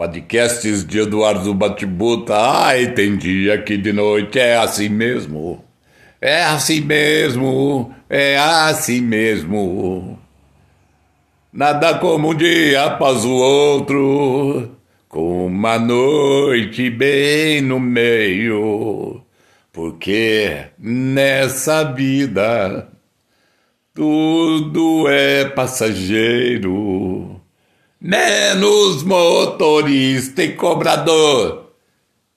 Podcasts de Eduardo Batibuta. Ai, tem dia que de noite é assim mesmo. É assim mesmo, é assim mesmo. Nada como um dia após o outro, com uma noite bem no meio. Porque nessa vida tudo é passageiro menos motorista e cobrador.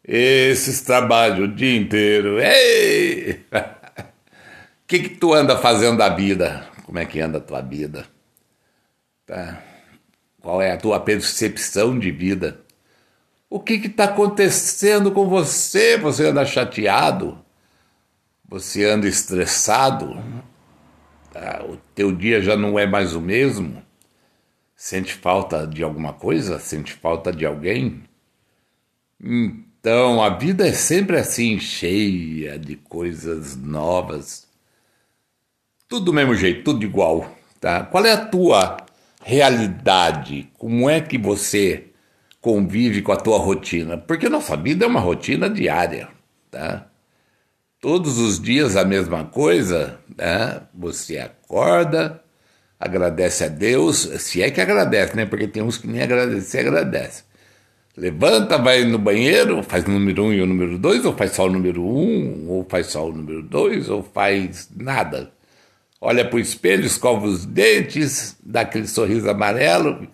Esses trabalham o dia inteiro. Ei! O que, que tu anda fazendo da vida? Como é que anda a tua vida? Tá? Qual é a tua percepção de vida? O que está acontecendo com você? Você anda chateado? Você anda estressado? Tá? O teu dia já não é mais o mesmo? Sente falta de alguma coisa? Sente falta de alguém? Então, a vida é sempre assim, cheia de coisas novas. Tudo do mesmo jeito, tudo igual, tá? Qual é a tua realidade? Como é que você convive com a tua rotina? Porque nossa vida é uma rotina diária, tá? Todos os dias a mesma coisa, né? Você acorda, agradece a Deus, se é que agradece, né? Porque tem uns que nem agradecer, agradece. Levanta, vai no banheiro, faz o número um e o número dois, ou faz só o número um, ou faz só o número dois, ou faz nada. Olha para o espelho, escova os dentes, dá aquele sorriso amarelo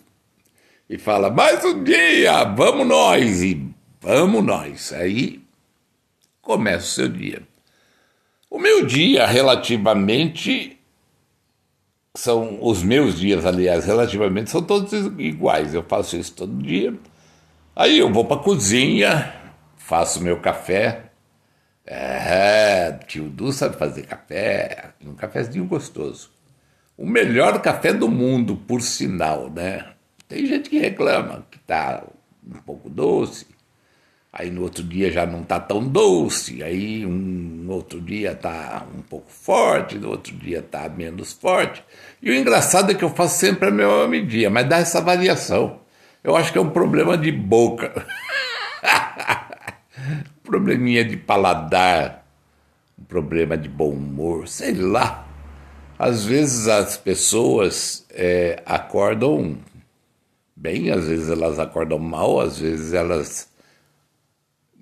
e fala: mais um dia, vamos nós! E vamos nós. Aí começa o seu dia. O meu dia, relativamente são os meus dias, aliás, relativamente, são todos iguais. Eu faço isso todo dia. Aí eu vou para a cozinha, faço meu café. É, tio Du sabe fazer café, um cafezinho gostoso. O melhor café do mundo, por sinal, né? Tem gente que reclama que tá um pouco doce, aí no outro dia já não tá tão doce, aí um outro dia tá um pouco forte, no outro dia tá menos forte. E o engraçado é que eu faço sempre a mesma medida, mas dá essa variação. Eu acho que é um problema de boca. Probleminha de paladar, um problema de bom humor, sei lá. Às vezes as pessoas é, acordam bem, às vezes elas acordam mal, às vezes elas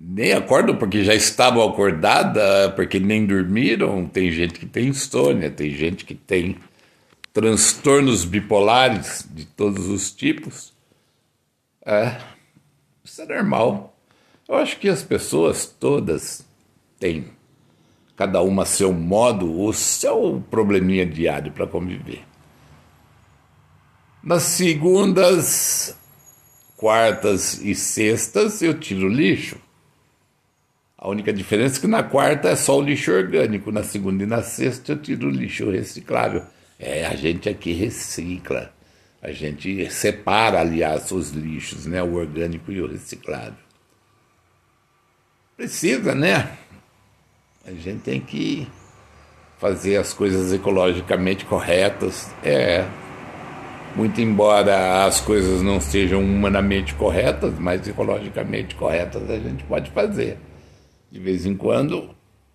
nem acordam porque já estavam acordadas, porque nem dormiram. Tem gente que tem insônia, tem gente que tem transtornos bipolares de todos os tipos. É, isso é normal. Eu acho que as pessoas todas têm, cada uma seu modo, o seu probleminha diário para conviver. Nas segundas, quartas e sextas eu tiro lixo. A única diferença é que na quarta é só o lixo orgânico, na segunda e na sexta eu tiro o lixo reciclável. É, a gente aqui recicla. A gente separa, aliás, os lixos, né? O orgânico e o reciclável. Precisa, né? A gente tem que fazer as coisas ecologicamente corretas. É. Muito embora as coisas não sejam humanamente corretas, mas ecologicamente corretas a gente pode fazer de vez em quando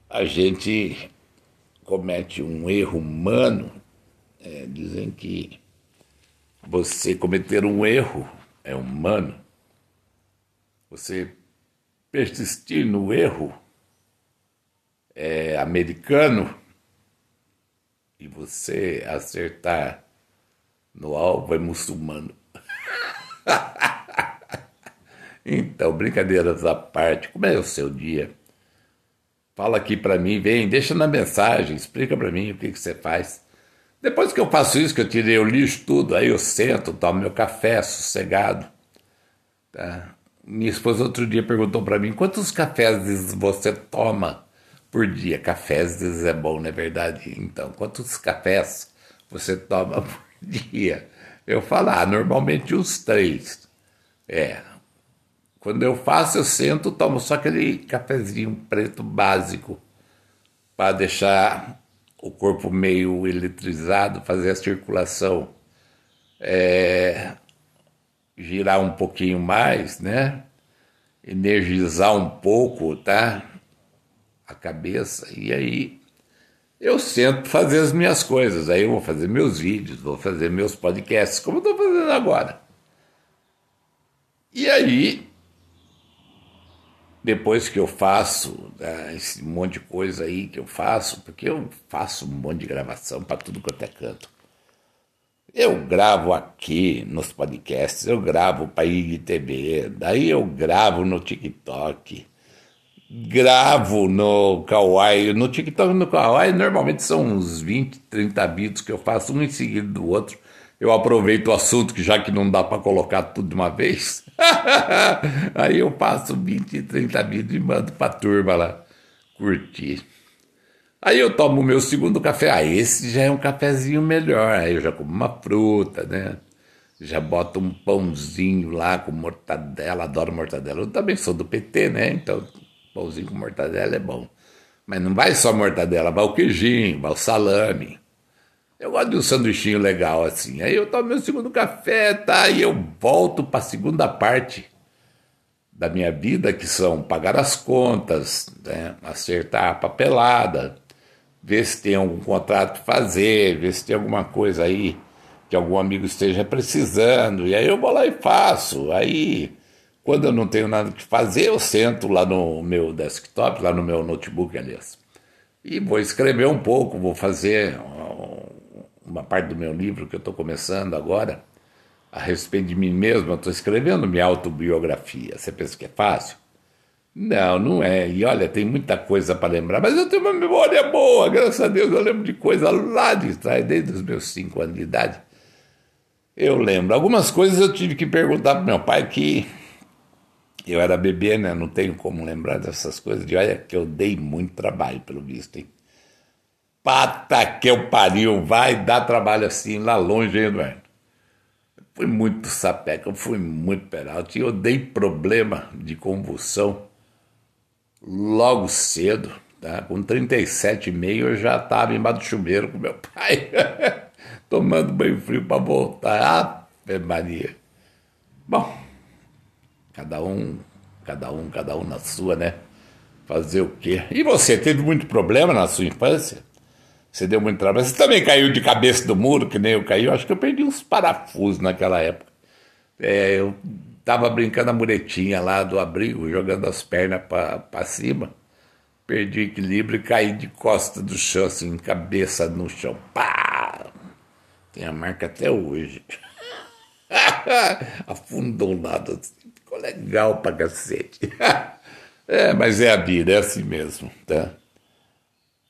a gente comete um erro humano. É, dizem que você cometer um erro é humano. Você persistir no erro é americano. E você acertar no alvo é muçulmano. então, brincadeiras à parte, como é o seu dia? Fala aqui para mim, vem, deixa na mensagem, explica para mim o que, que você faz. Depois que eu faço isso, que eu tirei o lixo tudo, aí eu sento, tomo meu café sossegado. Tá? Minha esposa outro dia perguntou para mim, quantos cafés você toma por dia? Cafés é bom, não é verdade? Então, quantos cafés você toma por dia? Eu falo, ah, normalmente uns três. É, quando eu faço, eu sento, tomo só aquele cafezinho preto básico para deixar o corpo meio eletrizado, fazer a circulação. É... girar um pouquinho mais, né? Energizar um pouco, tá? A cabeça. E aí eu sento fazer as minhas coisas. Aí eu vou fazer meus vídeos, vou fazer meus podcasts, como eu estou fazendo agora. E aí, depois que eu faço né, esse monte de coisa aí que eu faço, porque eu faço um monte de gravação para tudo quanto é canto. Eu gravo aqui nos podcasts, eu gravo para IGTV, daí eu gravo no TikTok, gravo no Kawaii. No TikTok e no Kawaii normalmente são uns 20, 30 vídeos que eu faço um em seguida do outro. Eu aproveito o assunto, que já que não dá para colocar tudo de uma vez, aí eu faço 20, 30 vídeos e mando para a turma lá curtir. Aí eu tomo o meu segundo café. Ah, esse já é um cafezinho melhor. Aí eu já como uma fruta, né? Já boto um pãozinho lá com mortadela. Adoro mortadela. Eu também sou do PT, né? Então, pãozinho com mortadela é bom. Mas não vai só mortadela, vai o queijinho, vai o salame. Eu gosto de um sanduichinho legal assim. Aí eu tomo meu segundo café, tá? E eu volto para a segunda parte da minha vida, que são pagar as contas, né? acertar a papelada, ver se tem algum contrato para fazer, ver se tem alguma coisa aí que algum amigo esteja precisando. E aí eu vou lá e faço. Aí, quando eu não tenho nada que fazer, eu sento lá no meu desktop, lá no meu notebook, aliás, e vou escrever um pouco, vou fazer uma parte do meu livro que eu estou começando agora a respeito de mim mesmo. Eu estou escrevendo minha autobiografia. Você pensa que é fácil? Não, não é. E olha, tem muita coisa para lembrar, mas eu tenho uma memória boa, graças a Deus. Eu lembro de coisa lá de trás, desde os meus cinco anos de idade. Eu lembro. Algumas coisas eu tive que perguntar para meu pai que eu era bebê, né? Não tenho como lembrar dessas coisas. De olha, que eu dei muito trabalho, pelo visto, hein? Pata que eu pariu, vai dar trabalho assim lá longe, hein, Eduardo? Fui muito sapeca, eu fui muito peralta. Eu dei problema de convulsão logo cedo, tá? com 37,5 eu já estava embaixo do chuveiro com meu pai, tomando banho frio para voltar. Ave Maria. Bom, cada um, cada um, cada um na sua, né? Fazer o quê? E você, teve muito problema na sua infância? Você deu muito trabalho. Você também caiu de cabeça do muro, que nem eu caí. Eu acho que eu perdi uns parafusos naquela época. É, eu Tava brincando a muretinha lá do abrigo, jogando as pernas para cima. Perdi o equilíbrio e caí de costa do chão, assim, cabeça no chão. Pá! Tem a marca até hoje. Afundou nada. Assim. Ficou legal pra cacete. é, mas é a vida, é assim mesmo, tá?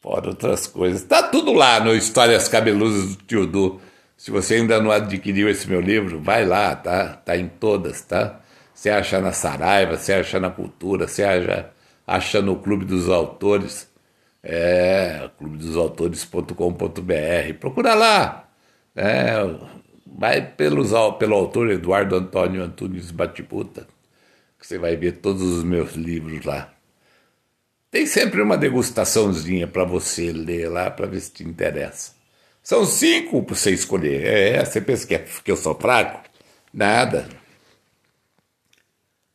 Fora outras coisas. Tá tudo lá no Histórias Cabeluzas do Tio Du. Se você ainda não adquiriu esse meu livro, vai lá, tá? Tá em todas, tá? Você acha na Saraiva, você acha na Cultura, você acha, acha no Clube dos Autores, é, clubedosautores.com.br. Procura lá. É, vai pelos, pelo autor Eduardo Antônio Antunes Batibuta, que você vai ver todos os meus livros lá. Tem sempre uma degustaçãozinha para você ler lá, para ver se te interessa. São cinco para você escolher. É, você pensa que, é, que eu sou fraco? Nada.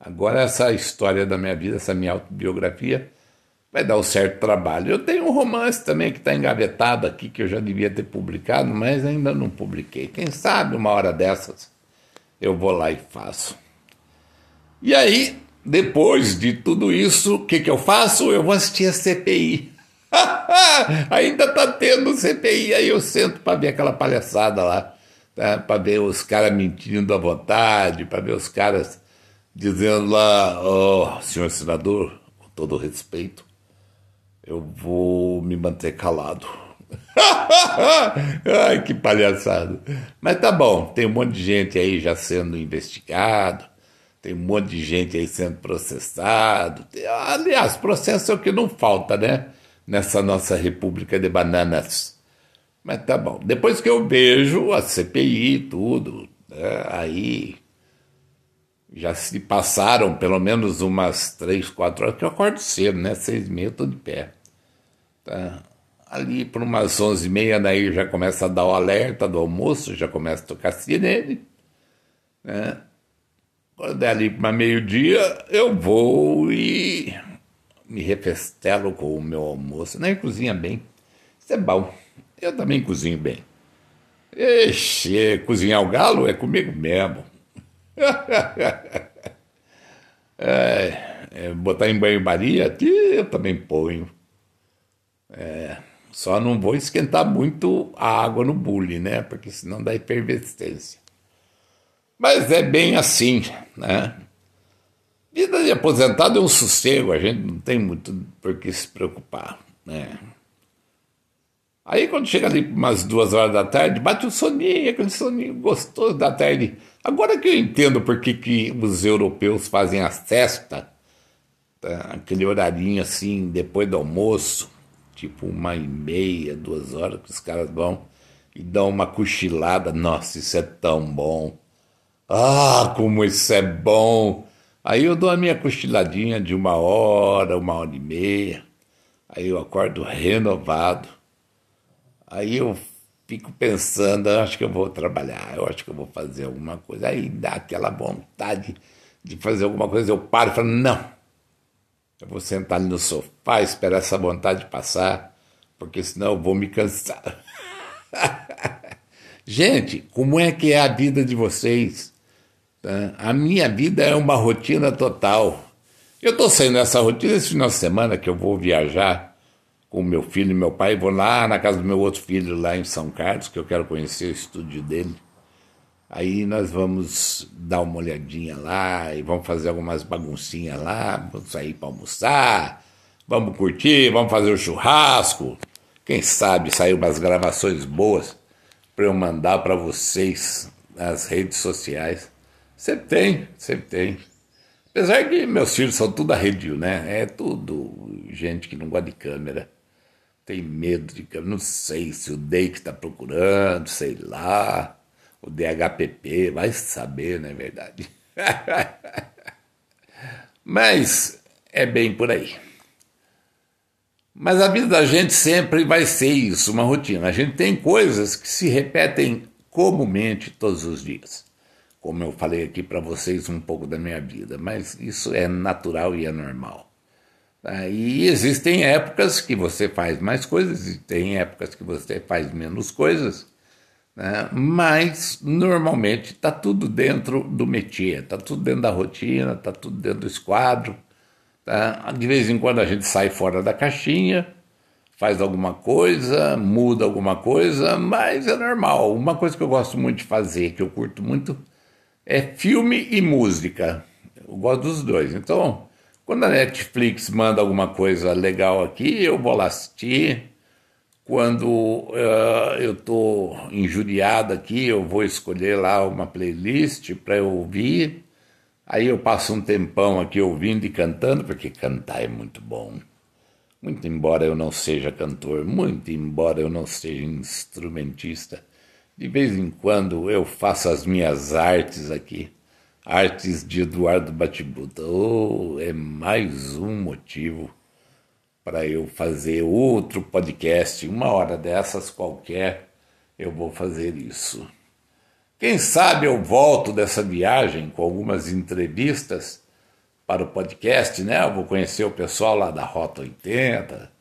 Agora, essa história da minha vida, essa minha autobiografia, vai dar um certo trabalho. Eu tenho um romance também que está engavetado aqui, que eu já devia ter publicado, mas ainda não publiquei. Quem sabe uma hora dessas eu vou lá e faço. E aí, depois de tudo isso, o que, que eu faço? Eu vou assistir a CPI. Ainda tá tendo CPI, aí eu sento para ver aquela palhaçada lá, tá? para ver os caras mentindo à vontade, para ver os caras dizendo lá, ó, oh, senhor senador, com todo respeito, eu vou me manter calado. Ai, que palhaçada. Mas tá bom, tem um monte de gente aí já sendo investigado, tem um monte de gente aí sendo processado. Aliás, processo é o que não falta, né? nessa nossa república de bananas. Mas tá bom. Depois que eu vejo a CPI, tudo, né, aí já se passaram pelo menos umas três, quatro horas, que eu acordo cedo, né? Seis e meia eu tô de pé. Tá? Ali por umas onze e meia, daí já começa a dar o alerta do almoço, já começa a tocar sirene, né? Quando é ali para meio-dia, eu vou e me refestelo com o meu almoço. Não, cozinha bem. Isso é bom. Eu também cozinho bem. Ixi, cozinhar o galo é comigo mesmo. é, é, botar em banho-maria, eu também ponho. É, só não vou esquentar muito a água no bule, né? Porque senão dá efervescência. Mas é bem assim, né? Vida de aposentado é um sossego, a gente não tem muito por que se preocupar, né? Aí quando chega ali umas duas horas da tarde, bate o soninho, aquele soninho gostoso da tarde. Agora que eu entendo por que, que os europeus fazem a cesta, tá? aquele horarinho assim, depois do almoço, tipo uma e meia, duas horas, que os caras vão e dão uma cochilada. Nossa, isso é tão bom. Ah, como isso é bom! Aí eu dou a minha cochiladinha de uma hora, uma hora e meia. Aí eu acordo renovado. Aí eu fico pensando, acho que eu vou trabalhar, eu acho que eu vou fazer alguma coisa. Aí dá aquela vontade de fazer alguma coisa, eu paro e falo, não. Eu vou sentar ali no sofá, esperar essa vontade passar, porque senão eu vou me cansar. Gente, como é que é a vida de vocês? Tá? A minha vida é uma rotina total. Eu estou saindo dessa rotina esse final de semana que eu vou viajar com meu filho e meu pai. Vou lá na casa do meu outro filho, lá em São Carlos, que eu quero conhecer o estúdio dele. Aí nós vamos dar uma olhadinha lá e vamos fazer algumas baguncinhas lá, vamos sair para almoçar, vamos curtir, vamos fazer o churrasco. Quem sabe sair umas gravações boas para eu mandar para vocês nas redes sociais. Sempre tem, sempre tem. Apesar que meus filhos são tudo arredio, né? É tudo gente que não gosta de câmera. Tem medo de câmera. Não sei se o DEI que está procurando, sei lá. O DHPP, vai saber, não é verdade? Mas é bem por aí. Mas a vida da gente sempre vai ser isso, uma rotina. A gente tem coisas que se repetem comumente todos os dias como eu falei aqui para vocês um pouco da minha vida, mas isso é natural e é normal. E existem épocas que você faz mais coisas e tem épocas que você faz menos coisas, né? mas normalmente está tudo dentro do métier, está tudo dentro da rotina, está tudo dentro do esquadro. Tá? De vez em quando a gente sai fora da caixinha, faz alguma coisa, muda alguma coisa, mas é normal. Uma coisa que eu gosto muito de fazer, que eu curto muito, é filme e música. Eu gosto dos dois. Então, quando a Netflix manda alguma coisa legal aqui, eu vou lá assistir. Quando uh, eu estou injuriado aqui, eu vou escolher lá uma playlist para eu ouvir. Aí eu passo um tempão aqui ouvindo e cantando, porque cantar é muito bom. Muito embora eu não seja cantor, muito embora eu não seja instrumentista, de vez em quando eu faço as minhas artes aqui, artes de Eduardo Batibuta. Oh, é mais um motivo para eu fazer outro podcast, uma hora dessas qualquer, eu vou fazer isso. Quem sabe eu volto dessa viagem com algumas entrevistas para o podcast, né? Eu vou conhecer o pessoal lá da Rota 80,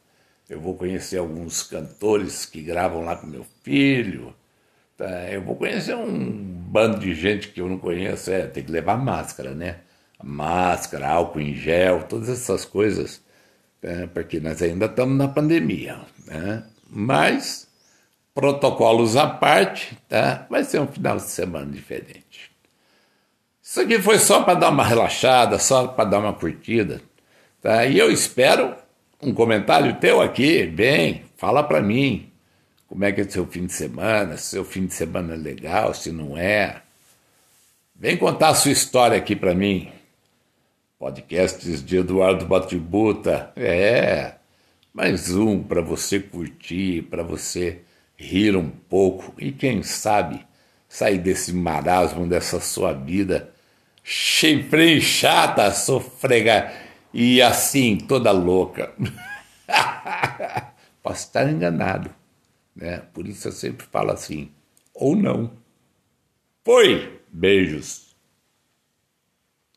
eu vou conhecer alguns cantores que gravam lá com meu filho. Tá, eu vou conhecer um bando de gente que eu não conheço, é, tem que levar máscara, né? Máscara, álcool em gel, todas essas coisas, é, porque nós ainda estamos na pandemia, né? Mas, protocolos à parte, tá? Vai ser um final de semana diferente. Isso aqui foi só para dar uma relaxada, só para dar uma curtida, tá? E eu espero um comentário teu aqui, bem, fala para mim, como é que é o seu fim de semana, se seu fim de semana é legal, se não é. Vem contar a sua história aqui para mim. Podcasts de Eduardo Batibuta. É, mais um para você curtir, para você rir um pouco e quem sabe sair desse marasmo dessa sua vida chifre chata, sofrega e assim toda louca. Posso estar enganado. Né? Por isso eu sempre falo assim, ou não. Foi! Beijos!